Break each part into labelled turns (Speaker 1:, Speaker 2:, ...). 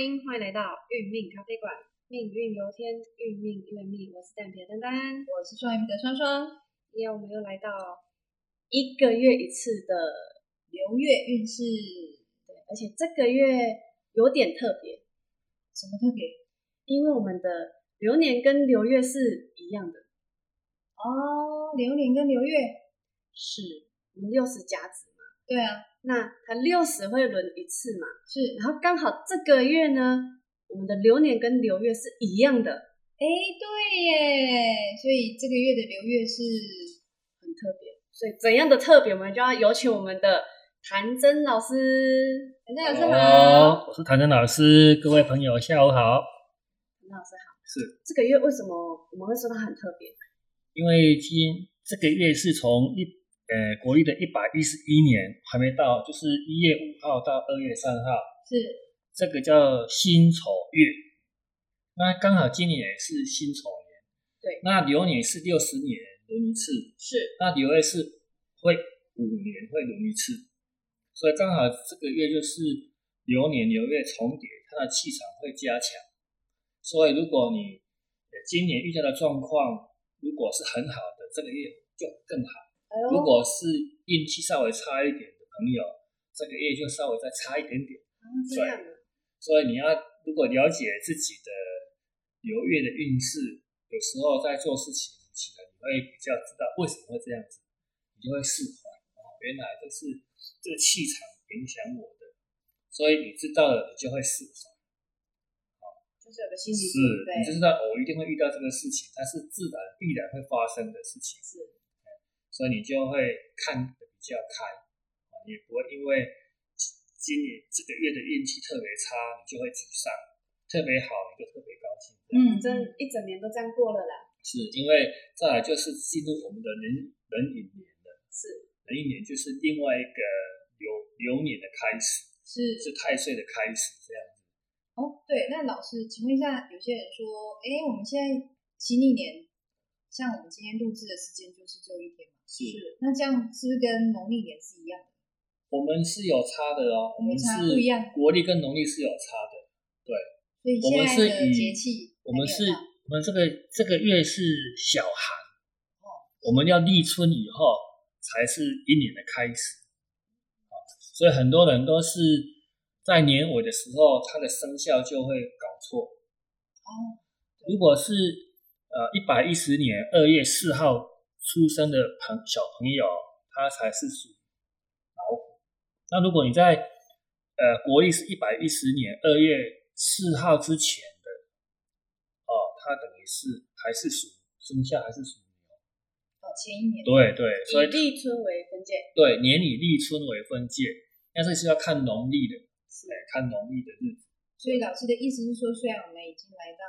Speaker 1: 欢迎，欢迎来到运命咖啡馆。命运由天，运命由命。我是蛋皮的丹丹，
Speaker 2: 我是双鱼的双双。
Speaker 1: 今天我们又来到一个月一次的
Speaker 2: 流月运势，
Speaker 1: 对，而且这个月有点特别。
Speaker 2: 什么特别？
Speaker 1: 因为我们的流年跟流月是一样的。
Speaker 2: 哦，流年跟流月
Speaker 1: 是我们六十甲子嘛？
Speaker 2: 对啊。
Speaker 1: 那它六十会轮一次嘛？
Speaker 2: 是，
Speaker 1: 然后刚好这个月呢，我们的流年跟流月是一样的。
Speaker 2: 哎，对耶，所以这个月的流月是
Speaker 1: 很特别。所以怎样的特别，我们就要有请我们的谭真老师。谭真老师
Speaker 3: 好，我是谭真老师，各位朋友下午好。
Speaker 1: 谭老师好。
Speaker 3: 是
Speaker 1: 这个月为什么我们会说它很特别？
Speaker 3: 因为今这个月是从一。呃，国历的一百一十一年还没到，就是一月五号到二月三号，
Speaker 2: 是
Speaker 3: 这个叫辛丑月。那刚好今年是辛丑年，
Speaker 1: 对。
Speaker 3: 那流年是六十年轮一次，
Speaker 1: 是。
Speaker 3: 那流月是会五年会轮一次，所以刚好这个月就是流年流月重叠，它的气场会加强。所以如果你今年遇到的状况如果是很好的，这个月就更好。如果是运气稍微差一点的朋友，这个月就稍微再差一点点。
Speaker 1: 啊，这样
Speaker 3: 所以你要如果了解自己的流月的运势，有时候在做事情起来，你会比较知道为什么会这样子，你就会释怀。哦，原来就是这个气场影响我的，所以你知道了，你就会释怀。
Speaker 1: 好，就是有个心理
Speaker 3: 是，你就知道我一定会遇到这个事情，它是自然必然会发生的事情。
Speaker 1: 是。
Speaker 3: 所以你就会看得比较开，啊，也不会因为今年这个月的运气特别差，你就会沮丧；特别好，你就特别高兴。
Speaker 1: 嗯，这一整年都这样过了啦。
Speaker 3: 是因为再来就是进入我们的人人寅年了，
Speaker 1: 是
Speaker 3: 人寅年就是另外一个流流年的开始，
Speaker 2: 是
Speaker 3: 是太岁的开始这样子。
Speaker 2: 哦，对，那老师，请问一下，有些人说，哎，我们现在新历年，像我们今天录制的时间就是只有一天嘛？
Speaker 3: 是，
Speaker 2: 那这样是不是跟农历年是一样的？
Speaker 3: 我们是有差的哦，我们是
Speaker 2: 不一样，
Speaker 3: 国历跟农历是有差的。对，
Speaker 2: 所以现在的节气，
Speaker 3: 我们是，我们这个这个月是小寒，哦，我们要立春以后才是一年的开始，啊，所以很多人都是在年尾的时候，它的生肖就会搞错。
Speaker 2: 哦，
Speaker 3: 如果是呃一百一十年二月四号。出生的朋小朋友，他才是属老虎。那如果你在呃国历是一百一十年二月四号之前的，哦，他等于是还是属生肖还是属牛。
Speaker 2: 哦，前一年。
Speaker 3: 对对，所以
Speaker 1: 立春为分界。
Speaker 3: 对，年以立春为分界，但是是要看农历的，
Speaker 1: 是
Speaker 3: 看农历的日子。
Speaker 2: 所以老师的意思是说，虽然我们已经来到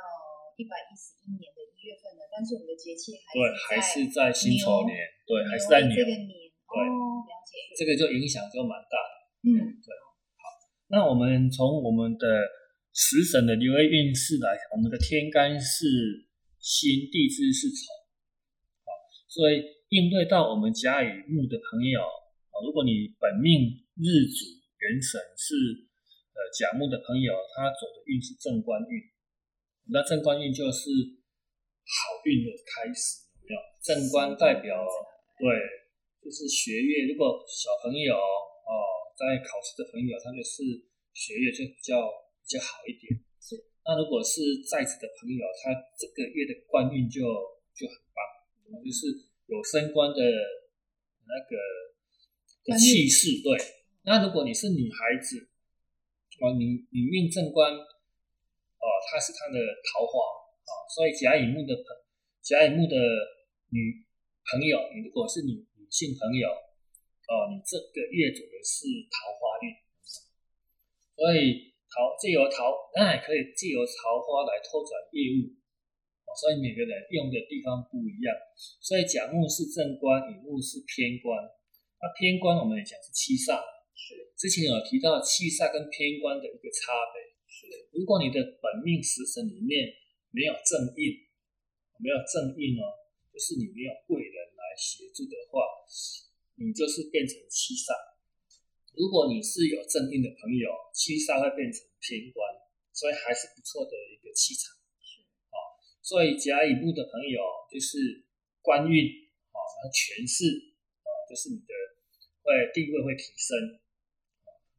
Speaker 2: 一百一十一年的。月份的，但是我们的节气还
Speaker 3: 对，还是在辛丑年，对，还是在牛
Speaker 2: 这个年，
Speaker 3: 对，
Speaker 2: 了解，
Speaker 3: 这个就影响就蛮大的，
Speaker 2: 嗯，
Speaker 3: 对，好，那我们从我们的十神的流月运势来看，我们的天干是辛，地支是丑，好，所以应对到我们甲乙木的朋友，啊，如果你本命日主元神是呃甲木的朋友，他走的运是正官运，那正官运就是。好运的开始有没有？正官代表对，就是学业。如果小朋友哦，在考试的朋友，他就是学业就比较比较好一点。
Speaker 2: 是。
Speaker 3: 那如果是在职的朋友，他这个月的官运就就很棒，就是有升官的那个的气势。对。那如果你是女孩子，哦，你你命正官，哦，她是她的桃花。所以甲乙木的朋，甲乙木的女朋友，你如果是女女性朋友，哦，你这个月走的是桃花运，所以桃借由桃，那也可以借由桃花来拓展业务，哦，所以每个人用的地方不一样。所以甲木是正官，乙木是偏官，那偏官我们也讲是七煞，
Speaker 1: 是。
Speaker 3: 之前有提到七煞跟偏官的一个差别，
Speaker 1: 是。
Speaker 3: 如果你的本命食神里面。没有正印，没有正印哦，就是你没有贵人来协助的话，你就是变成七煞。如果你是有正印的朋友，七煞会变成偏官。所以还是不错的一个气场。哦，所以甲乙木的朋友就是官运啊，然后权势哦，就是你的会地位会提升。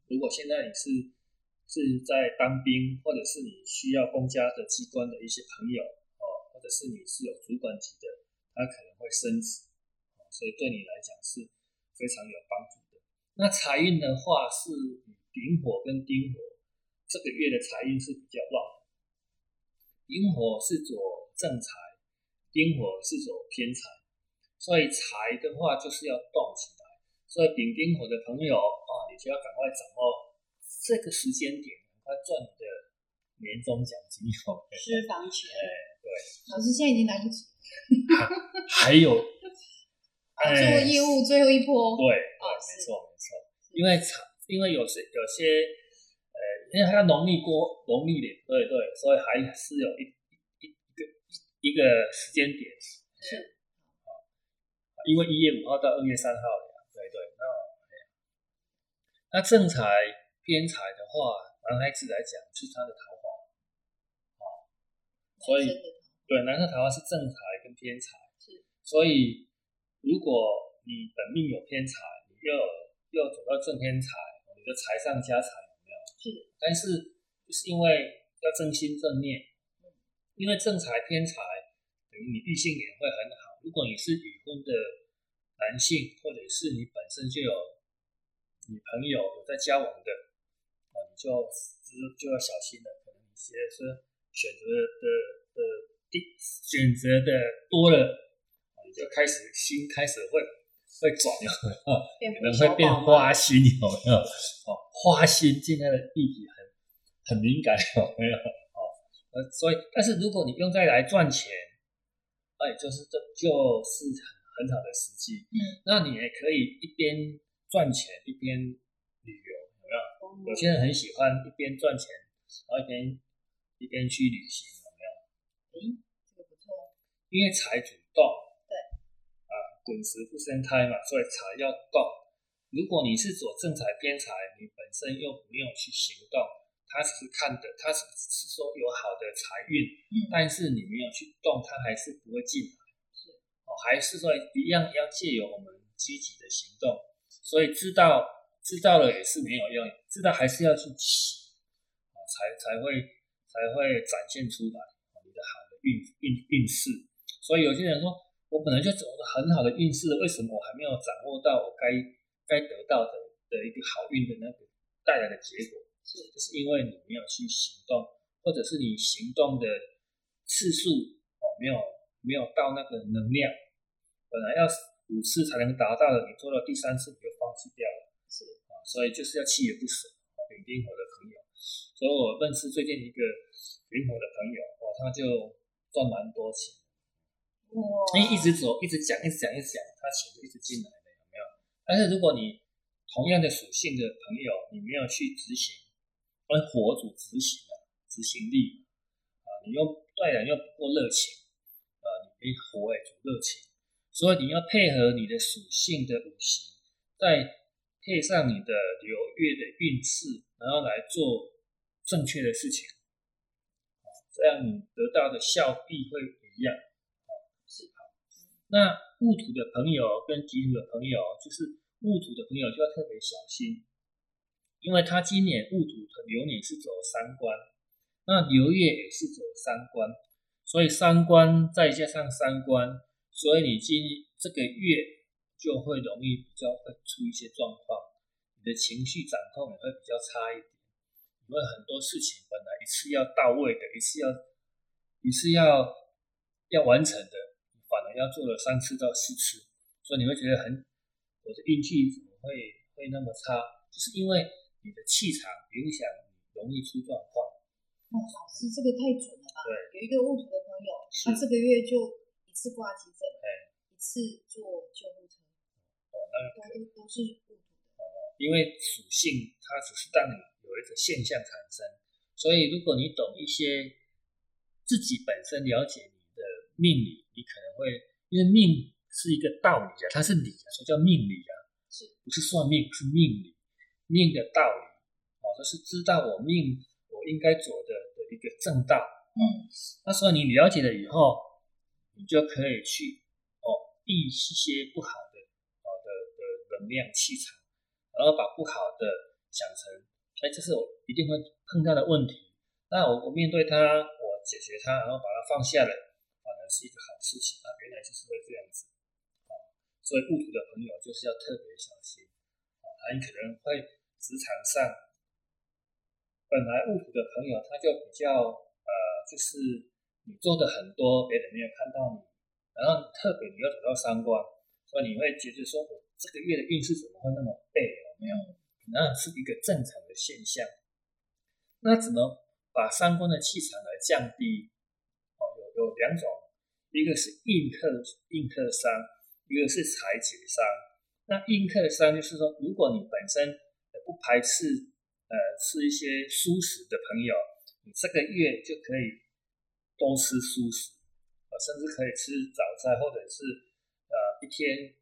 Speaker 3: 如果现在你是是在当兵，或者是你需要公家的机关的一些朋友哦，或者是你是有主管级的，他可能会升职，所以对你来讲是非常有帮助的。那财运的话是丙火跟丁火，这个月的财运是比较旺。丙火是左正财，丁火是左偏财，所以财的话就是要动起来。所以丙丁火的朋友啊，你就要赶快掌握这个时间点，赶快赚你的年终奖金哦。
Speaker 1: 私房钱，
Speaker 3: 哎，对，
Speaker 2: 老师现在已经来不及，
Speaker 3: 还有，
Speaker 2: 做
Speaker 3: 哎，
Speaker 2: 业务最后一波。
Speaker 3: 对，对，
Speaker 2: 哦
Speaker 3: 没错，没错。因为财，因为有些有些，呃，因为它农历过农历年，对对，所以还是有一一一个一个时间点。
Speaker 2: 是
Speaker 3: 啊，因为一月五号到二月三号呀，对对，那那正财偏财的话，男孩子来讲是他的桃花，所以对，男生桃花是正财跟偏财，
Speaker 2: 是
Speaker 3: 所以如果你本命有偏财，你又有又走到正偏财，你的财上加财有没有？
Speaker 2: 是
Speaker 3: 但是就是因为要正心正念，因为正财偏财等于你异性缘会很好。如果你是已婚的男性，或者是你本身就有女朋友有在交往的，啊，你就就就要小心了。可能你觉得说选择的的第选择的多了，啊你就开始心开始会会转有没有？
Speaker 1: 变
Speaker 3: 可能会变花心，有没有？哦，花心现在的议题很很敏感，有没有？哦，呃，所以，但是如果你用在来赚钱，哎，就是这就是很很好的时机。
Speaker 2: 嗯，
Speaker 3: 那你也可以一边赚钱一边旅游，有些人很喜欢一边赚钱，然后一边一边去旅行，有没有？
Speaker 2: 诶，这个不错。
Speaker 3: 因为财主动，
Speaker 2: 对，
Speaker 3: 啊，滚石不生胎嘛，所以财要动。如果你是走正财偏财，你本身又没有去行动，他只是看的，他只是说有好的财运，
Speaker 2: 嗯
Speaker 3: 但是你没有去动，他还是不会进来。
Speaker 2: 是
Speaker 3: 哦，还是说一样要借由我们积极的行动，所以知道知道了也是没有用，知道还是要去起，啊，才才会才会展现出来啊你的好的运运运势。所以有些人说，我本来就走的很好的运势，为什么我还没有掌握到我该该得到的的一个好运的那个带来的结果？
Speaker 2: 是
Speaker 3: 就是因为你没有去行动，或者是你行动的次数哦没有没有到那个能量，本来要五次才能达到的，你做到第三次你就放弃掉了
Speaker 2: 是
Speaker 3: 啊，所以就是要锲而不舍啊。丙丁火的朋友，所以我认识最近一个丙火的朋友，哇，他就赚蛮多钱，
Speaker 2: 哇，
Speaker 3: 因为一直走，一直讲，一直讲，一直讲，他钱就一直进来了，有没有？但是如果你同样的属性的朋友，你没有去执行，而火主执行的执行力啊，你又对人又不够热情啊，你火也主热情，所以你要配合你的属性的五行，再配上你的流月的运势，然后来做正确的事情，这样你得到的效益会不一样。那戊土的朋友跟己土的朋友，就是戊土的朋友就要特别小心，因为他今年戊土的流年是走三关，那流月也是走三关，所以三关再加上三关，所以你今这个月就会容易比较会出一些状况，你的情绪掌控也会比较差一点，因为很多事情本来一次要到位的，一次要一次要要完成的。反而要做了三次到四次，所以你会觉得很，我的运气怎么会会那么差？就是因为你的气场影响你容易出状况。
Speaker 2: 哇，老师这个太准了吧？
Speaker 3: 对，
Speaker 2: 有一个戊土的朋友，他这个月就一次挂急诊，
Speaker 3: 对，
Speaker 2: 一次坐救护车，
Speaker 3: 哦，那
Speaker 2: 都都都是戊土的。
Speaker 3: 因为属性它只是让你有一个现象产生，所以如果你懂一些自己本身了解你的命理，你可能会因为命是一个道理啊，它是理啊，所以叫命理啊，
Speaker 2: 是
Speaker 3: 不是算命是命理，命的道理哦，就是知道我命我应该走的的一个正道。
Speaker 2: 嗯，
Speaker 3: 那时候你了解了以后，你就可以去哦避一些不好能量气场，然后把不好的想成，哎，这是我一定会碰到的问题。那我我面对它，我解决它，然后把它放下来，反而是一个好事情啊！原来就是会这样子啊！所以戊土的朋友就是要特别小心啊，很可能会职场上本来戊土的朋友他就比较呃，就是你做的很多，别人没有看到你，然后特别你又走到三观，所以你会觉得说我这个月的运势怎么会那么背？有没有？那是一个正常的现象。那怎么？把三观的气场来降低，哦，有有两种，一个是印克印克伤，一个是财劫伤。那印克伤就是说，如果你本身不排斥呃吃一些素食的朋友，你这个月就可以多吃素食，啊，甚至可以吃早餐，或者是呃一天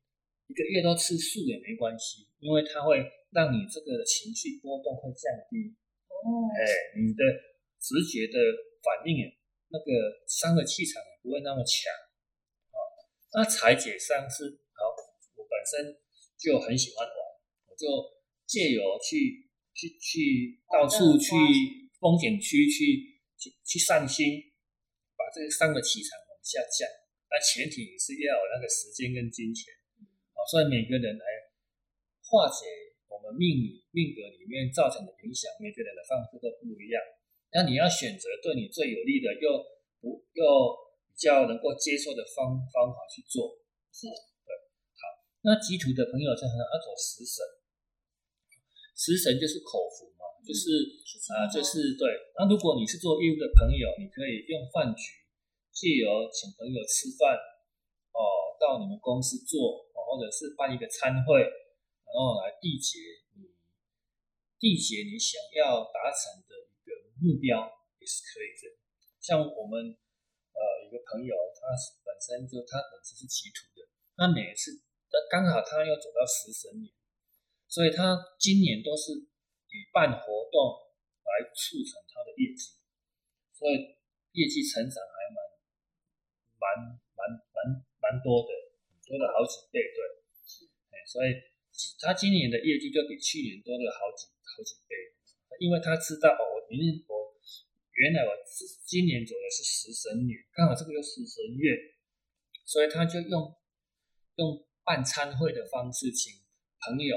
Speaker 3: 一个月都吃素也没关系，因为它会让你这个情绪波动会降低。
Speaker 2: 哦，
Speaker 3: 哎，你的。直觉的反应，那个伤的气场也不会那么强啊。那裁解伤是好，我本身就很喜欢玩，我就借由去去去到处去风景区去去去散心，把这个伤的气场往下降。那前提也是要有那个时间跟金钱啊。所以每个人来化解我们命理命格里面造成的影响，每个人的方式都不一样。那你要选择对你最有利的，又不又比较能够接受的方方法去做，
Speaker 2: 是
Speaker 3: 对。好，那基础的朋友就很要走食神，食神就是口福嘛，就是啊，就是对。那如果你是做业务的朋友，你可以用饭局，借由请朋友吃饭，哦，到你们公司做，哦，或者是办一个餐会，然后来缔结你缔结你想要达成的一个。目标也是可以的，像我们呃一个朋友，他本身就他本身是祈土的，他每一次他刚好他要走到食神年，所以他今年都是以办活动来促成他的业绩，所以业绩成长还蛮蛮蛮蛮蛮多的，多了好几倍，对，哎，所以他今年的业绩就比去年多了好几好几倍。因为他知道哦，我明年我原来我是今年走的是食神年，刚好这个又是食神月，所以他就用用办餐会的方式请朋友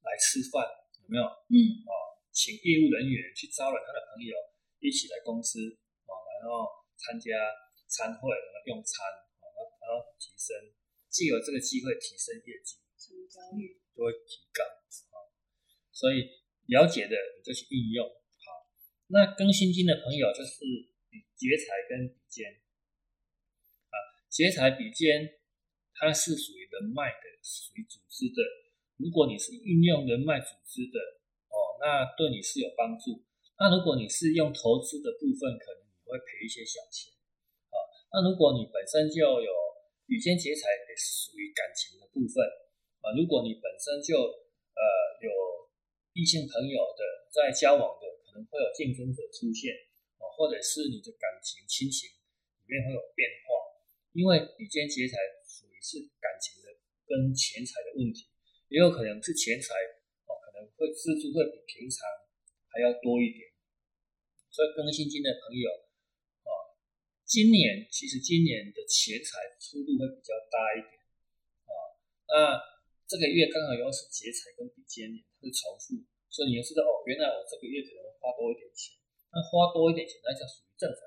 Speaker 3: 来吃饭，有没有？
Speaker 2: 嗯，
Speaker 3: 哦，请业务人员去招揽他的朋友一起来公司，哦，然后参加餐会，然后用餐，哦，然后提升，既有这个机会提升业绩，
Speaker 2: 成交率
Speaker 3: 就会提高，啊，所以。了解的你就去应用好。那更新金的朋友就是比劫财跟比肩啊，劫财比肩，它是属于人脉的，属于组织的。如果你是运用人脉组织的哦，那对你是有帮助。那如果你是用投资的部分，可能你会赔一些小钱啊。那如果你本身就有比肩劫财，也是属于感情的部分啊。如果你本身就呃有。异性朋友的在交往的可能会有竞争者出现啊，或者是你的感情亲情里面会有变化，因为比肩劫财属于是感情的跟钱财的问题，也有可能是钱财哦，可能会支出会比平常还要多一点，所以更新金的朋友，今年其实今年的钱财出入会比较大一点啊，那这个月刚好又是劫财跟比肩年。是重复，所以你要知道哦，原来我这个月可能花多一点钱，那花多一点钱，那叫属于正常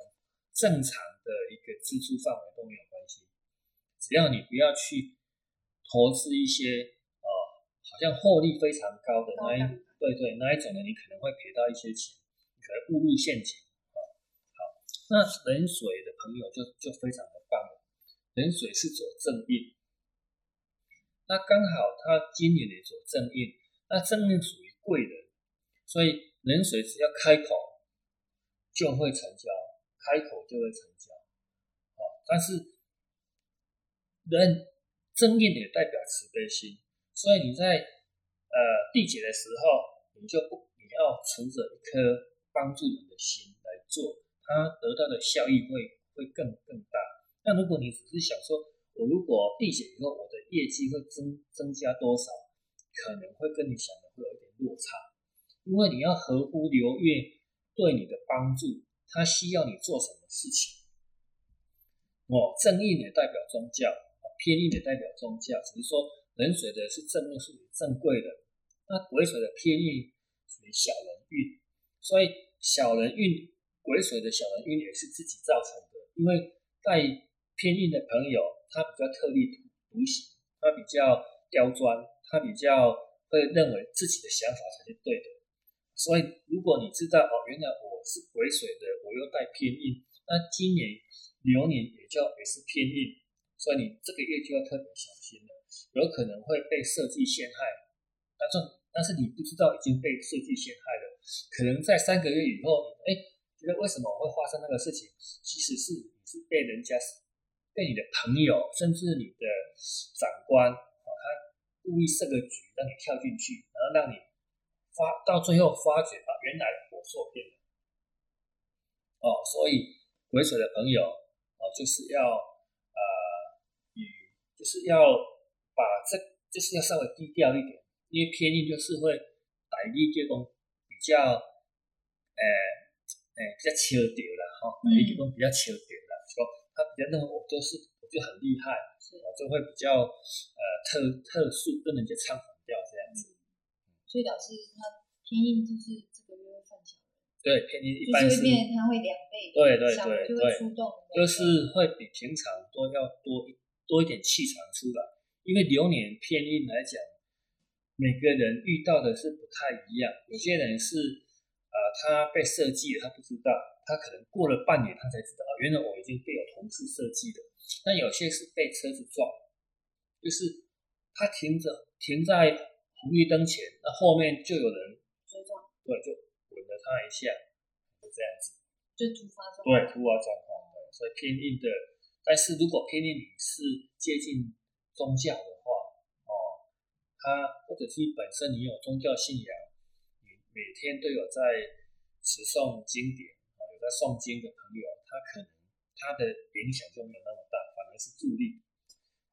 Speaker 3: 正常的一个支出范围都没有关系，只要你不要去投资一些呃好像获利非常高的那一对对那一种呢，你可能会赔到一些钱，你可能误入陷阱那冷水的朋友就就非常的棒了，冷水是走正印，那刚好他今年也走正印。那正面属于贵人，所以冷水只要开口就会成交，开口就会成交，哦！但是人正面也代表慈悲心，所以你在呃缔结的时候，你就不你要存着一颗帮助人的心来做，它得到的效益会会更更大。那如果你只是想说，我如果递减以后，我的业绩会增增加多少，可能会跟你想的会有一点落差，因为你要合乎流月对你的帮助，它需要你做什么事情。哦，正印也代表宗教，偏印也代表宗教，只是说壬水的是正印，属于正贵的，那癸水的偏印属于小人运，所以小人运癸水的小人运也是自己造成的，因为带偏印的朋友，他比较特立独行，他比较刁钻，他比较会认为自己的想法才是对的，所以如果你知道哦，原来我是癸水的，我又带偏印，那今年。流年也叫也是偏硬，所以你这个月就要特别小心了，有可能会被设计陷害。但是但是你不知道已经被设计陷害了，可能在三个月以后，哎，觉得为什么会发生那个事情？其实是你是被人家被你的朋友，甚至你的长官啊，他故意设个局让你跳进去，然后让你发到最后发觉啊，原来我受骗了。哦，所以癸水的朋友。哦就是要呃，与就是要把这就是要稍微低调一点，因为偏印就是会打一结工比较呃呃比较求屌了哈，打一结工比较求屌了，说他比较认为我都是我就很厉害，我就会比较呃特特殊跟人家唱反调这样子。
Speaker 2: 所以老师他偏硬就是这个月会犯小。
Speaker 3: 对，偏硬一般是，
Speaker 2: 它会两倍，
Speaker 3: 对对对对，
Speaker 2: 就
Speaker 3: 是会比平常都要多一多一点气场出来。因为流年偏硬来讲，每个人遇到的是不太一样。有些人是，呃，他被设计了，他不知道，他可能过了半年他才知道，原来我已经被有同事设计了。那有些是被车子撞，就是他停着停在红绿灯前，那后面就有人
Speaker 1: 追撞，
Speaker 3: 对，就吻了。他一下，就这样子，
Speaker 2: 就突发状况。
Speaker 3: 对，突发状况。对，所以偏硬的，但是如果偏硬你是接近宗教的话，哦，他或者是本身你有宗教信仰，你每天都有在持诵经典，啊，有在诵经的朋友，他可能他的影响就没有那么大，反而是助力。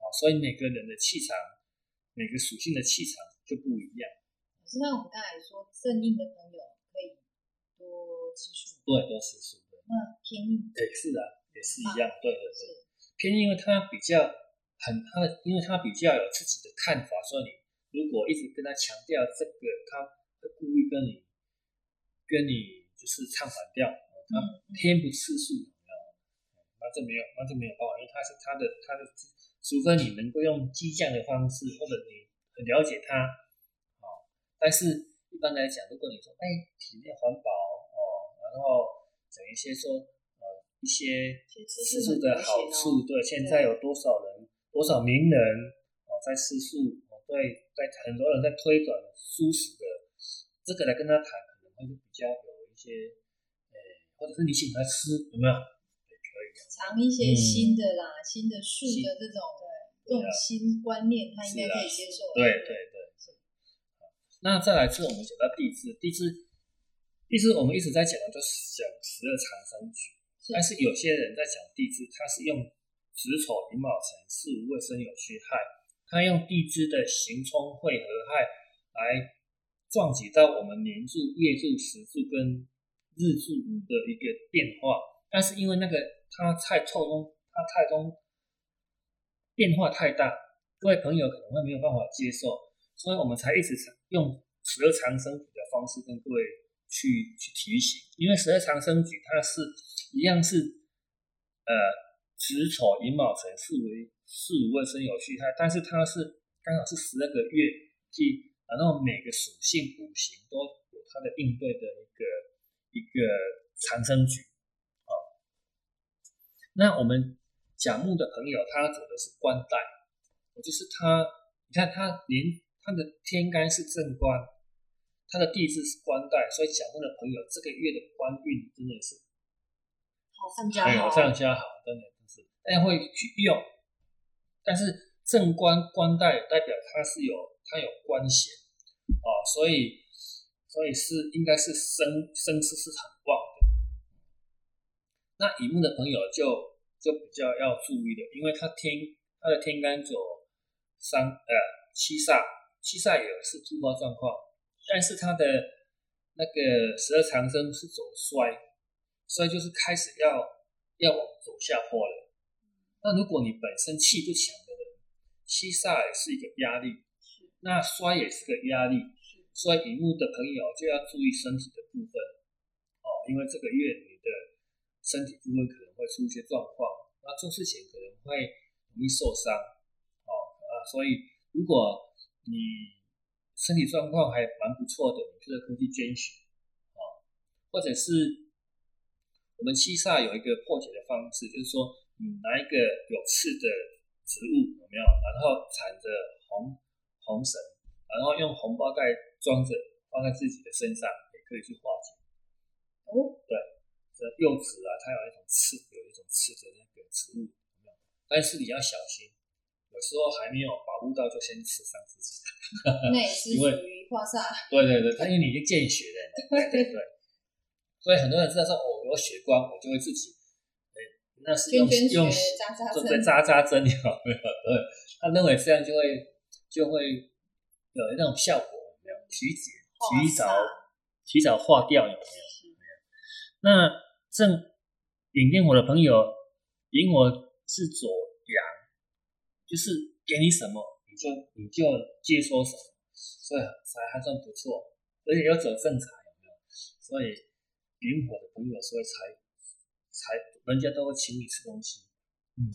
Speaker 3: 啊，所以每个人的气场，每个属性的气场就不一样。
Speaker 2: 可是那我们刚才说正印的朋友可以多。吃素，
Speaker 3: 对，多吃素。
Speaker 2: 那偏硬，
Speaker 3: 对，是的，也是一样。对对对，偏硬，因为他比较很他的，因为他比较有自己的看法，所以你如果一直跟他强调这个，他会故意跟你跟你就是唱反调。他偏不吃素，那这没有，那这没有办法，因为他是他的他的，除非你能够用激将的方式，或者你很了解他，啊，但是一般来讲，如果你说哎体面环保哦。然后讲一些说呃一些吃素的好处，对，现在有多少人多少名人哦在吃素，哦对，在很多人在推广素食的，这个来跟他谈，可能会比较有一些，呃，或者是你请他吃有没有？也可以
Speaker 2: 尝一些新的啦，新的树的这种这种新观念，他应该可以接受。
Speaker 3: 对对对，是。那再来是我们讲到地支，地支。地支我们一直在讲的都是讲十二长生局，但是有些人在讲地支，他是用子丑寅卯辰巳午未申酉戌亥，他用地支的刑冲会合亥来撞击到我们年柱、月柱、时柱跟日柱的一个变化，但是因为那个它太错综，它太中变化太大，各位朋友可能会没有办法接受，所以我们才一直用十二长生局的方式跟各位。去去提醒，因为十二长生局它是一样是，呃，子丑寅卯辰巳为巳午未申酉戌亥，但是它是刚好是十二个月，即然后每个属性五行都有它的应对的一个一个长生局，啊，那我们甲木的朋友他走的是官带，就是他，你看他连他的天干是正官。他的地支是官带，所以甲木的朋友这个月的官运真的是
Speaker 1: 好上加好，
Speaker 3: 上加好，真的是大家会去用。但是正官官带代表他是有他有官衔哦，所以所以是应该是生生势是很旺的。那乙木的朋友就就比较要注意的，因为他天他的天干走三呃七煞，七煞也是突发状况，但是他的那个十二长生是走衰，衰就是开始要要往走下坡了。那如果你本身气不强的人，七煞也是一个压力，那摔也是个压力，所以乙木的朋友就要注意身体的部分哦，因为这个月你的身体部分可能会出一些状况，那做事情可能会容易受伤哦啊，所以如果你身体状况还蛮不错的，你就可以去捐血哦，或者是我们七煞有一个破解的方式，就是说。你拿一个有刺的植物有没有？然后缠着红红绳，然后用红包袋装着，放在自己的身上，也可以去化解。
Speaker 2: 哦，
Speaker 3: 对，这柚子啊，它有一种刺，有一种刺的那个植物？但是你要小心，有时候还没有保护到，就先刺伤自己。
Speaker 2: 那也是属于化煞。
Speaker 3: 对对对，它因为你已经见血了，对对对。所以很多人知道说，哦，有血光，我就会自己。那是用用做在扎扎针，有没有？对，他认为这样就会就会有那种效果，有没有？提解提早提早化掉，有没有？没有。那正引电火的朋友，引火是左阳，就是给你什么你就你就接收什么，所以才还算不错，而且要走正财，有没有？所以引火的朋友所以才。才人家都会请你吃东西，嗯，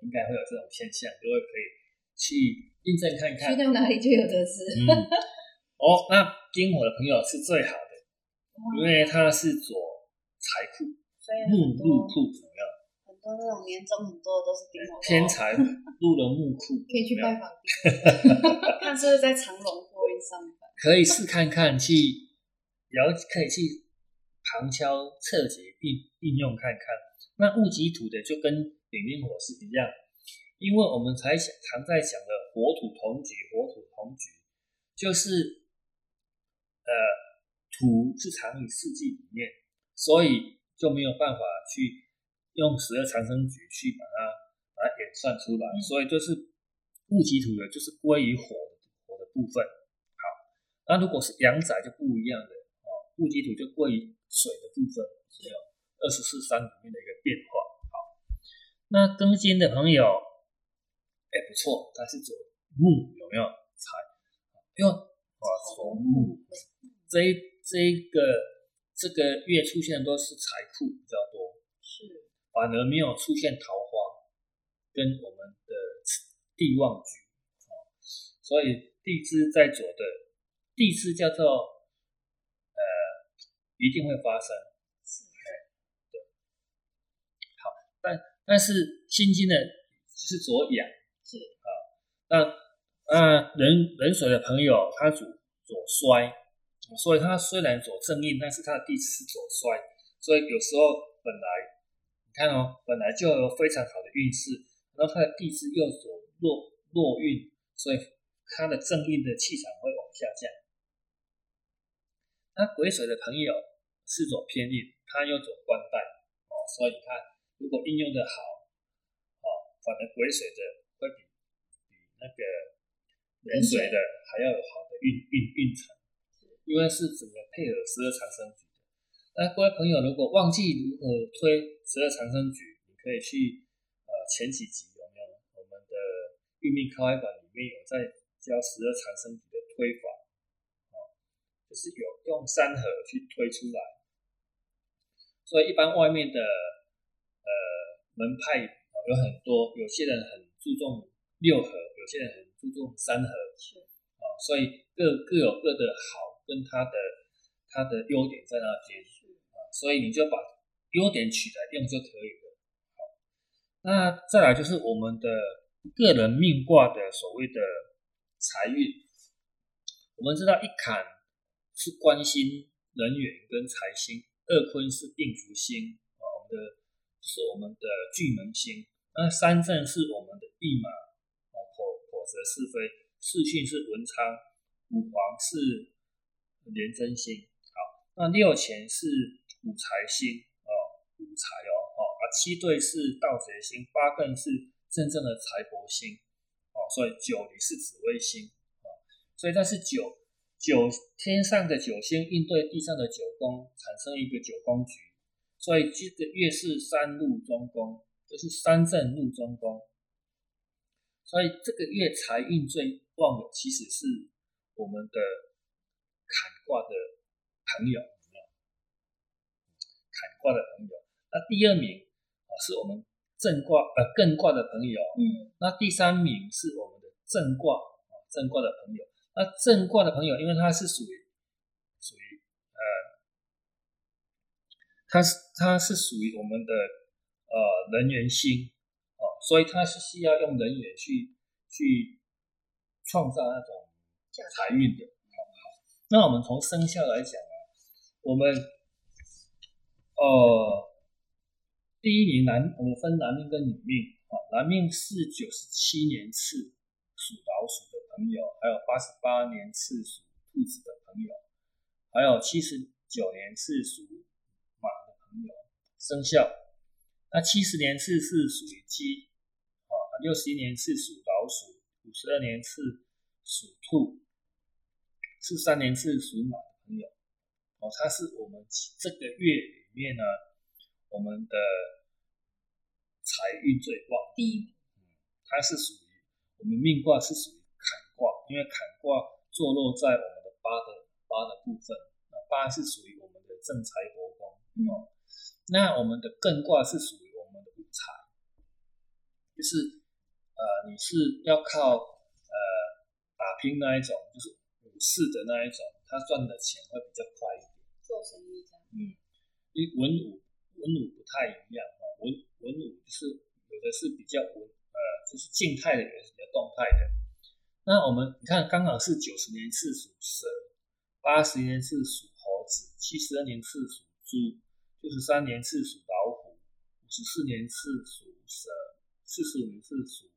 Speaker 3: 应该会有这种现象，各位可以去印证看看。
Speaker 2: 去到哪里就有得吃。
Speaker 3: 嗯，哦，那丁火的朋友是最好的，因为他是左财库，木入库，怎么样？
Speaker 1: 很多那种年终很多都是丁火。
Speaker 3: 天财入了木库，
Speaker 2: 可以去拜访。
Speaker 1: 看是不是在长隆货运上班？
Speaker 3: 可以试看看去了，可以去。旁敲侧击应应用看看，那戊己土的就跟丙丁火是一样，因为我们才想常在讲的火土同局，火土同局就是呃土是藏于四季里面，所以就没有办法去用十二长生局去把它把它演算出来，所以就是戊己土的就是归于火火的部分。好，那如果是阳宅就不一样的哦，戊己土就归于。水的部分只有二十四三里面的一个变化。好，那庚金的朋友，哎不错，但是左木有没有财？因为啊从木这一这一个这个月出现的都是财库比较多，
Speaker 1: 是
Speaker 3: 反而没有出现桃花跟我们的地旺局啊，所以地支在左的地支叫做呃。一定会发生，哎，对，好，但但是心经呢，是左阳，那那人人水的朋友，他主左衰，所以他虽然左正印，但是他的地支是左衰，所以有时候本来你看哦，本来就有非常好的运势，然后他的地支又左弱弱运，所以他的正印的气场会往下降。那癸水的朋友。是走偏印，他又走官带哦，所以你看，如果应用的好哦，反而癸水的那个壬水的还要有好的运运运程，因为是整个配合十二长生局的。那各位朋友，如果忘记如何推十二长生局，你可以去呃前几集有没有我们的运命开发馆里面有在教十二长生局的推法。就是有用三合去推出来，所以一般外面的呃门派有很多，有些人很注重六合，有些人很注重三合，
Speaker 1: 是
Speaker 3: 啊，所以各各有各的好跟它的它的优点在那边啊，所以你就把优点取来用就可以了。好，那再来就是我们的个人命卦的所谓的财运，我们知道一坎。是关心、人缘跟财星，二坤是定福星啊，我们的是我们的巨门星。那三正是我们的驿马是非，四巽是文昌，五黄是廉贞星。好，那六乾是五财星啊，五财哦，啊七对是盗贼星，八更是真正的财帛星，哦，所以九里是紫微星，啊，所以它是九九天上的九星应对地上的九宫，产生一个九宫局，所以这个月是三入中宫，就是三正入中宫，所以这个月财运最旺的其实是我们的坎卦的朋友，坎卦的朋友。那第二名啊是我们正卦呃艮卦的朋友，
Speaker 2: 嗯，
Speaker 3: 那第三名是我们的正卦啊正卦的朋友。那正卦的朋友，因为他是属于属于呃，他是他是属于我们的呃人缘星哦，所以它是需要用人缘去去创造那种财运的。好，那我们从生肖来讲啊，我们呃。第一名男，我们分男命跟女命啊。男命是九十七年次属老鼠的朋友，还有八十八年次属兔子的朋友，还有七十九年次属马的朋友生肖。那七十年次是属于鸡，六十一年是属老鼠，五十二年是属兔，四三年是属马的朋友。哦，他是我们这个月里面呢。我们的财运最旺，
Speaker 2: 第一，
Speaker 3: 嗯，它是属于我们命卦是属于坎卦，因为坎卦坐落在我们的八的八的部分，那八是属于我们的正财帛宫，哦，那我们的艮卦是属于我们的五财，就是呃，你是要靠呃打拼那一种，就是武士的那一种，他赚的钱会比较快一点，
Speaker 1: 做生意这样，
Speaker 3: 嗯，因为文武。文武不太一样啊，文文武就是有的是比较文呃，就是静态的，有的是比较动态的。那我们你看，刚好是九十年是属蛇，八十年是属猴子，七十二年是属猪，六十三年是属老虎，五十四年是属蛇，四十五年是属猴，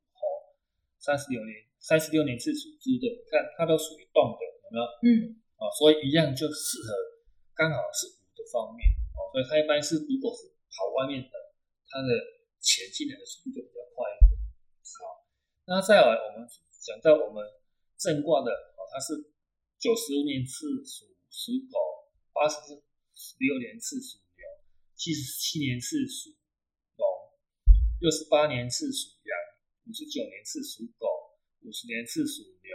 Speaker 3: 三十六年三十六年是属猪的，看它都属于动的，有没有？
Speaker 2: 嗯，
Speaker 3: 啊，所以一样就适合，刚好是五的方面哦。所以它一般是，如果是跑外面的，它的钱进来的速度就比较快一点。好，那再来我们讲到我们正卦的，哦，它是九十年次属属狗，八十六年次属牛，七十七年次属龙，六十八年次属羊，五十九年次属狗，五十年次属牛，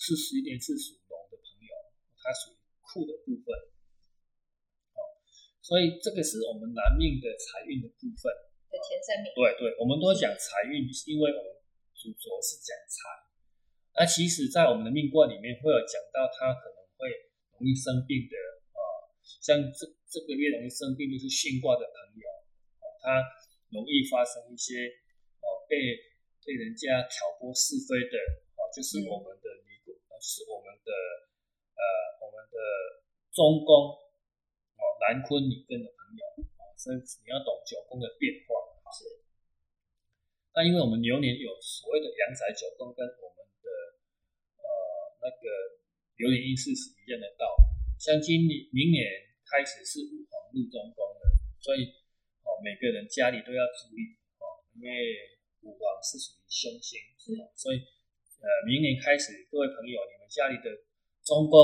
Speaker 3: 四十一年次属龙的朋友，它属于库的部分。所以这个是我们男命的财运的部分
Speaker 2: 的前三名。
Speaker 3: 对对，我们都讲财运，是因为我们主轴是讲财。那其实，在我们的命卦里面会有讲到，他可能会容易生病的啊，像这这个月容易生病就是巽卦的朋友啊，他容易发生一些哦被被人家挑拨是非的啊，就是我们的离宫，就是我们的呃我们的中宫。男坤女庚的朋友啊，所以你要懂九宫的变化啊。
Speaker 2: 是。
Speaker 3: 那因为我们牛年有所谓的阳宅九宫，跟我们的呃那个流年运势是一样的道理。像今年明年开始是五黄入中宫的，所以哦每个人家里都要注意哦，因为是属于凶星，
Speaker 2: 是。
Speaker 3: 所以呃明年开始，各位朋友，你们家里的中宫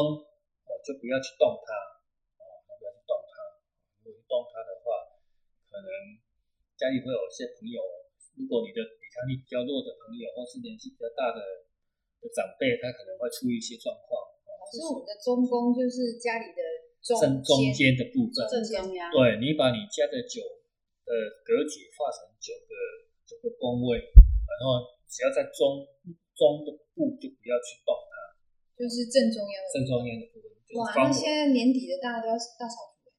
Speaker 3: 哦就不要去动它。不要去动它如果动它的话，可能家里会有一些朋友，如果你的抵抗力比较弱的朋友，或是年纪比较大的的长辈，他可能会出一些状况。
Speaker 2: 老师，我们的中宫就是家里的
Speaker 3: 正中间的部分，
Speaker 1: 正中央。
Speaker 3: 对你把你家的九的格局画成九个九个宫位，然后只要在中中的部就不要去动它，
Speaker 2: 就是正中央的
Speaker 3: 正中央的部分。
Speaker 2: 哇，那现在年底的大家都要大扫除。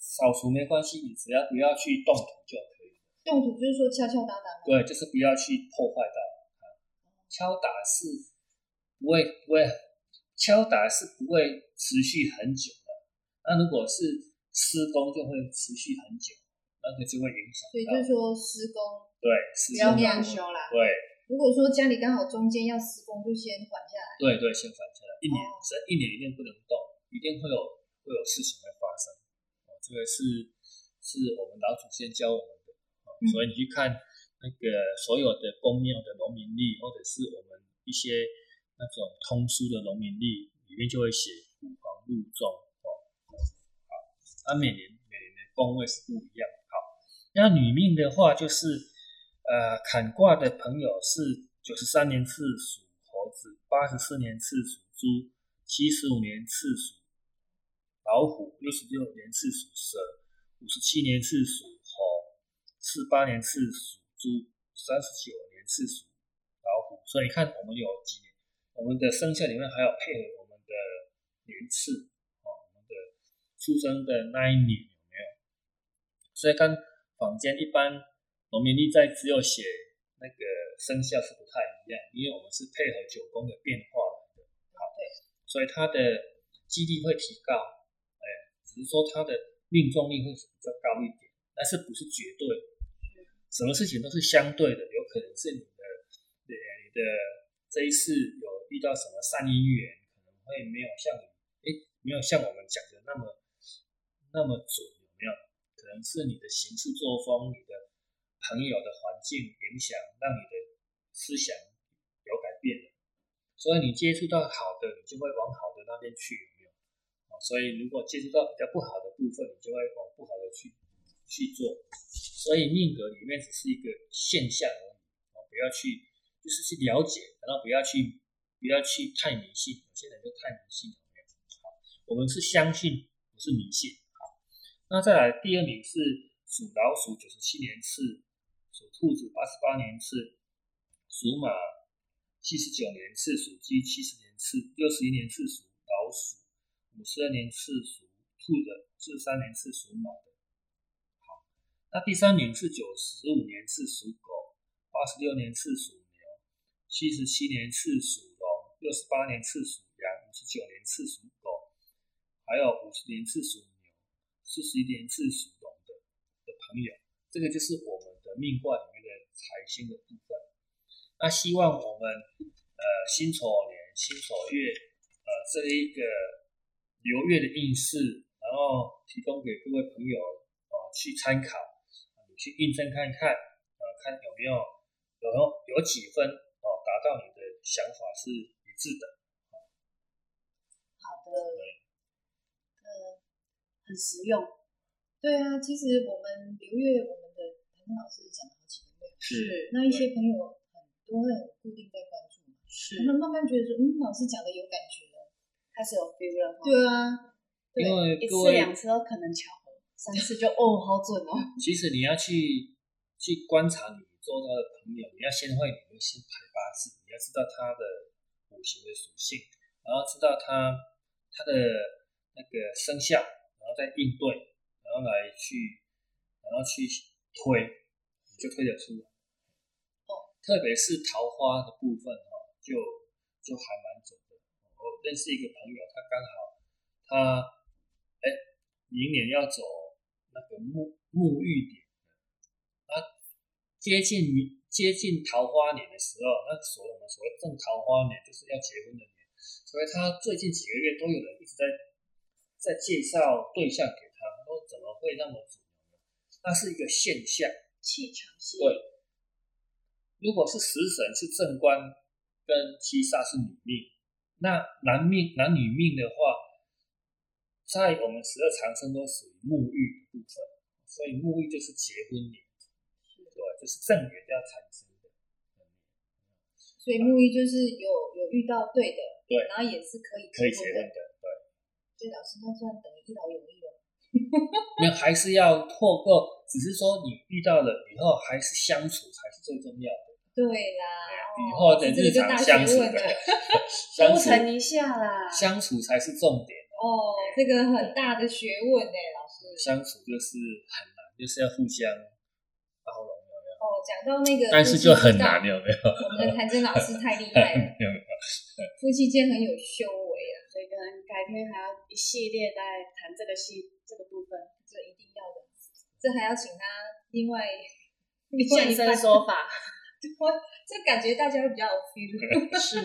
Speaker 3: 扫除没关系，你只要不要去动土就可以。
Speaker 2: 动土就是说敲敲打打
Speaker 3: 对，就是不要去破坏到它。敲打是不会不会，敲打是不会持续很久的。那如果是施工，就会持续很久，那个就会影响。
Speaker 2: 所以就是说施工
Speaker 3: 对，
Speaker 2: 不要这样修啦。
Speaker 3: 对，
Speaker 2: 如果说家里刚好中间要施工，就先缓下来。
Speaker 3: 对对，先缓下来，一年这一年一定不能动，一定会有会有事情会发生。这个是是我们老祖先教我们的，所以你去看那个所有的公庙的农民历，或者是我们一些那种通书的农民历，里面就会写五黄入中哦。好，那每年每年的宫位是不一样。好，那女命的话就是呃坎卦的朋友是九十三年次属猴子，八十四年次属猪，七十五年次属老虎，六十六年次属蛇，五十七年次属猴，四八年次属猪，三十九年次属老虎。所以你看，我们有几年，我们的生肖里面还有配合我们的年次哦，我们的出生的那一年有没有？所以刚坊间一般农民历在只有写那个生肖是不太一样，因为我们是配合九宫的变化来的。好，
Speaker 2: 对，
Speaker 3: 所以它的几率会提高，哎，只是说它的命中率会比较高一点，但是不是绝对。什么事情都是相对的，有可能是你的，呃，你的这一次有遇到什么善因缘，可能会没有像你，哎，没有像我们讲的那么那么准，是你的行事作风，你的朋友的环境影响，让你的思想有改变了。所以你接触到好的，你就会往好的那边去，有没有？啊，所以如果接触到比较不好的部分，你就会往不好的去去做。所以命格里面只是一个现象而已啊，不要去就是去了解，然后不要去不要去太迷信，有些人就太迷信了，有没有？好，我们是相信，不是迷信。那再来第二名是属老鼠，九十七年次，属兔子，八十八年次，属马，七十九年次属鸡，七十年次，六十一年次属老鼠，五十二年次属兔的，四十三年次属马的。好，那第三名是九十五年次属狗，八十六年次属牛，七十七年次属龙，六十八年次属羊，五十九年次属狗，还有五十年次属，四十一年次属龙的的朋友，这个就是我们的命卦里面的财星的部分。那希望我们呃辛丑年、辛丑月呃这一个流月的运势，然后提供给各位朋友呃去参考，你去印证看看，呃看有没有有有几分哦达到你的想法是一致。的，
Speaker 1: 很实用。
Speaker 2: 对啊，其实我们刘月，我们的谭谭老师讲了好几个月，
Speaker 1: 是
Speaker 2: 那一些朋友很多会很固定在关注嘛，
Speaker 1: 是
Speaker 2: 他们慢慢觉得说，嗯，老师讲的有感觉了。
Speaker 1: 开始有 feel 了。
Speaker 2: 对啊，对
Speaker 3: 因为
Speaker 1: 一次两次都可能巧合，三次就 哦好准哦。
Speaker 3: 其实你要去去观察你周遭的朋友，你要先会，你要先排八字，你要知道他的五行的属性，然后知道他他的那个生肖，然后再应对，然后来去，然后去推，你就推得出来。
Speaker 2: 哦，
Speaker 3: 特别是桃花的部分哈、就就还蛮准的。我认识一个朋友，他刚好他哎明年要走那个沐沐浴年了，啊接近于接近桃花年的时候，那所谓我们所谓正桃花年，就是要结婚的年，所以他最近几个月都有人一直在在介绍对象给他，说怎么会那么主流呢？那是一个现象。
Speaker 1: 气场系
Speaker 3: 对，如果是食神是正官，跟七煞是女命，那男命男女命的话，在我们十二长生都属于沐浴的部分，所以沐浴就是结婚年，对，就是正缘要产生的。
Speaker 2: 所以沐浴就是有有遇到对的，
Speaker 3: 对
Speaker 2: 然后也是可以
Speaker 3: 可以结婚
Speaker 2: 的。老师那算等于一劳永逸了。
Speaker 3: 没有还是要透过，只是说你遇到了以后，还是相处才是最重要的。
Speaker 2: 对啦，
Speaker 3: 以后的日常相处的
Speaker 2: 这个就大学问了，
Speaker 3: 相
Speaker 1: 成一下啦。
Speaker 3: 相处才是重点。
Speaker 2: 哦，这个很大的学问呢，老师。
Speaker 3: 相处就是很难，就是要互相包容，有没有？
Speaker 2: 哦，讲到那个，
Speaker 3: 但是就很难，有没有？
Speaker 2: 我们的谭真老师太厉害了，
Speaker 3: 有没有？
Speaker 2: 夫妻间很有修
Speaker 1: 能改天还要一系列来谈这个系这个部分，
Speaker 2: 这一定要的。这还要请他另外
Speaker 1: 现身说法
Speaker 2: 这感觉大家会比较有 feel。
Speaker 1: 是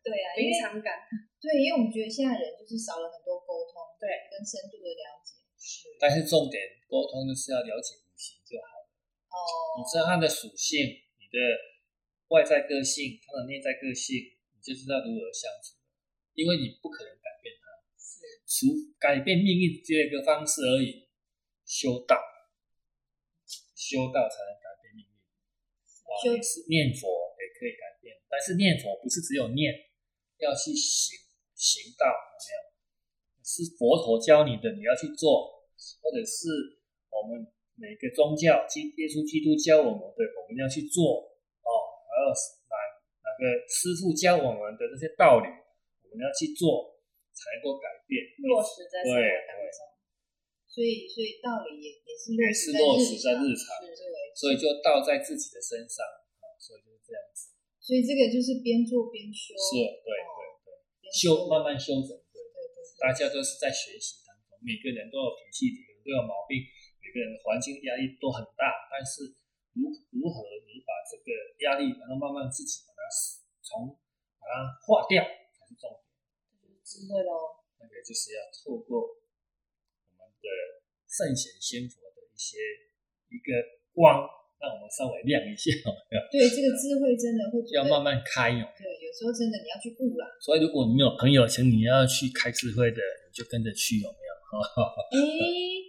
Speaker 2: 对啊，因为
Speaker 1: 临场感，
Speaker 2: 对，因为我们觉得现在人就是少了很多沟通，
Speaker 1: 对，
Speaker 2: 跟深度的了解。
Speaker 1: 是
Speaker 3: 但是重点沟通就是要了解五行就好了。
Speaker 2: 哦，哦，
Speaker 3: 你知道它的属性，你的外在个性，它的内在个性，你就知道如何相处。因为你不可能除改变命运只有一个方式而已，修道，修道才能改变命运。啊，
Speaker 2: 修
Speaker 3: 是念佛也可以改变，但是念佛不是只有念，要去行行道，有没有？是佛陀教你的，你要去做，或者是我们每个宗教，基耶稣基督教我们的，我们要去做哦。还有哪哪个师傅教我们的这些道理，我们要去做，才能够改变。
Speaker 1: 落实在生活当中。
Speaker 2: 所以所以道理也也是
Speaker 3: 落实在日常，
Speaker 2: 对，
Speaker 3: 所以就倒在自己的身上啊，所以就是这样子。
Speaker 2: 所以这个就是边做边修，
Speaker 3: 是，对对对，修慢慢修整，对，
Speaker 2: 对对对，
Speaker 3: 大家都是在学习当中，每个人都有脾气，每个人都有毛病，每个人的环境压力都很大，但是如如何你把这个压力，然后慢慢自己把它从把它化掉。
Speaker 1: 智慧喽。
Speaker 3: 那个就是要透过我们的圣贤仙佛的一些一个光，让我们稍微亮一下，
Speaker 2: 对这个智慧真的会
Speaker 3: 要慢慢开哦
Speaker 2: 对，有时候真的你要去悟啦。
Speaker 3: 所以如果你有朋友请你要去开智慧的，你就跟着去，有没有？
Speaker 2: 哎，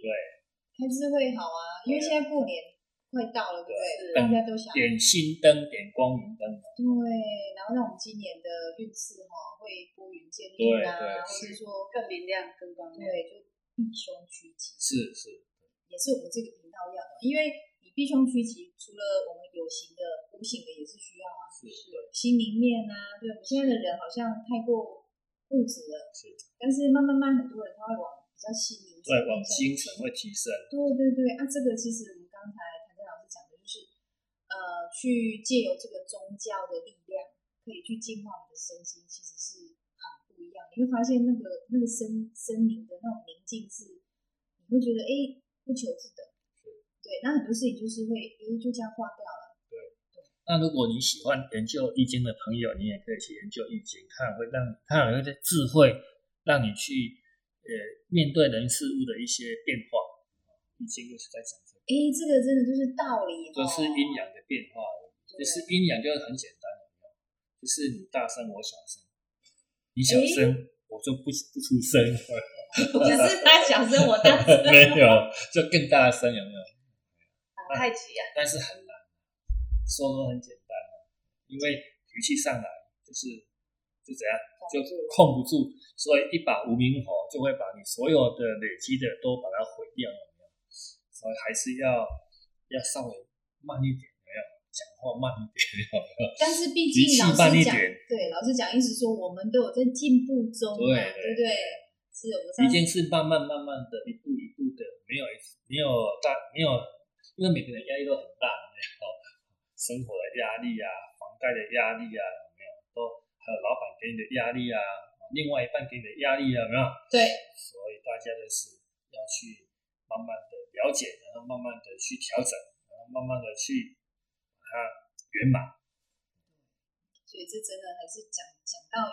Speaker 3: 对，
Speaker 2: 开智慧好啊，因为现在过年快到了，对？大家都想
Speaker 3: 点心灯，点光明灯，
Speaker 2: 对，然后让我们今年的运势哈会拨云见日啊，或者是说
Speaker 1: 更明亮、更光亮。
Speaker 2: 对，就避凶趋吉，
Speaker 3: 是是，
Speaker 2: 也是我们这个频道要的，因为你避凶趋吉，除了我们有形的，无形的也是需要啊，
Speaker 3: 是是
Speaker 2: 心灵面啊，对我们现在的人好像太过物质了，
Speaker 3: 是，
Speaker 2: 但是慢慢慢很多人他会往比较心灵层
Speaker 3: 对，往精神会提升，
Speaker 2: 对对对啊，这个其实我们刚才谭真老师讲的就是，呃，去借由这个宗教的力量，可以去净化你的身心，其实是很不一样。你会发现那个那个森森林的那种宁静是，你会觉得哎不求自得，对，那很多事情就是会哎就这样化掉了。
Speaker 3: 对那如果你喜欢研究易经的朋友，你也可以去研究易经，它会让它有一些智慧，让你去呃面对人事物的一些变化。易经就是在讲这个，
Speaker 2: 哎，这个真的就是道理、哦，
Speaker 3: 就是阴阳的变化而已。就是阴阳就是很简单，有没有就是你大声我小声，你小声我就不不出声，
Speaker 1: 只是他小声，我大声。
Speaker 3: 没有就更大声，有没有？
Speaker 1: 打太极啊，
Speaker 3: 但是很难，说都很简单因为脾气上来就是就怎样就控不住，所以一把无名火就会把你所有的累积的都把它毁掉？所以还是要要稍微慢一点，有没有？讲话慢一点？
Speaker 2: 但是毕竟老师讲，对老师讲，意思说我们都有在进步中嘛，
Speaker 3: 对
Speaker 2: 对不对？是我们上
Speaker 3: 一定是慢慢慢慢的一步一步的，没有一没有大没有，因为每个人压力都很大，有没有？生活的压力啊，房贷的压力啊，有没有？都还有老板给你的压力啊，另外一半给你的压力啊，有没有？
Speaker 2: 对
Speaker 3: 所以大家都是要去慢慢的了解，然后慢慢的去调整，然后慢慢的去把它圆满。
Speaker 2: 所以这真的还是讲讲到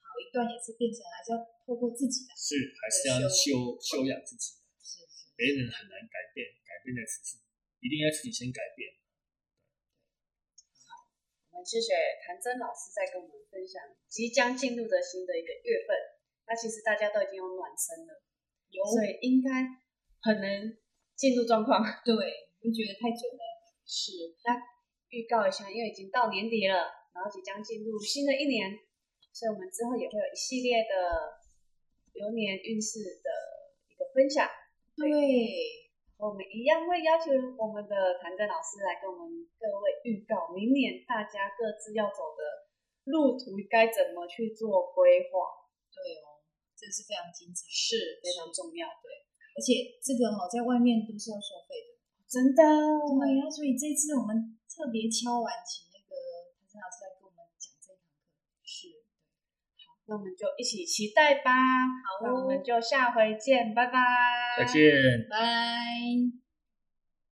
Speaker 2: 好一段，也是变成还是要透过自己的，
Speaker 3: 是还是要修修养自己，
Speaker 2: 是是
Speaker 3: 别人很难改变，改变的只是一定要自己先改变。
Speaker 1: 好我们谢谢谭真老师在跟我们分享即将进入的新的一个月份。那其实大家都已经有暖身了，
Speaker 2: 有
Speaker 1: 所以应该很能进入状况。
Speaker 2: 对，就觉得太准了，
Speaker 1: 是，那预告一下，因为已经到年底了，然后即将进入新的一年，所以我们之后也会有一系列的流年运势的一个分享。
Speaker 2: 对，
Speaker 1: 我们一样会邀请我们的谭真老师来跟我们各位预告明年大家各自要走的路途该怎么去做规划，
Speaker 2: 对哦，这是非常精彩，
Speaker 1: 是非常重要的。
Speaker 2: 而且这个哈、在外面都是要收费的，
Speaker 1: 真的，
Speaker 2: 对呀、所以这次我们特别敲完，请那个谭真老师来给我们讲这堂课，
Speaker 1: 是。好，那我们就一起期待吧。
Speaker 2: 好哦
Speaker 1: 那我们就下回见，拜拜。
Speaker 3: 再见。
Speaker 2: 拜。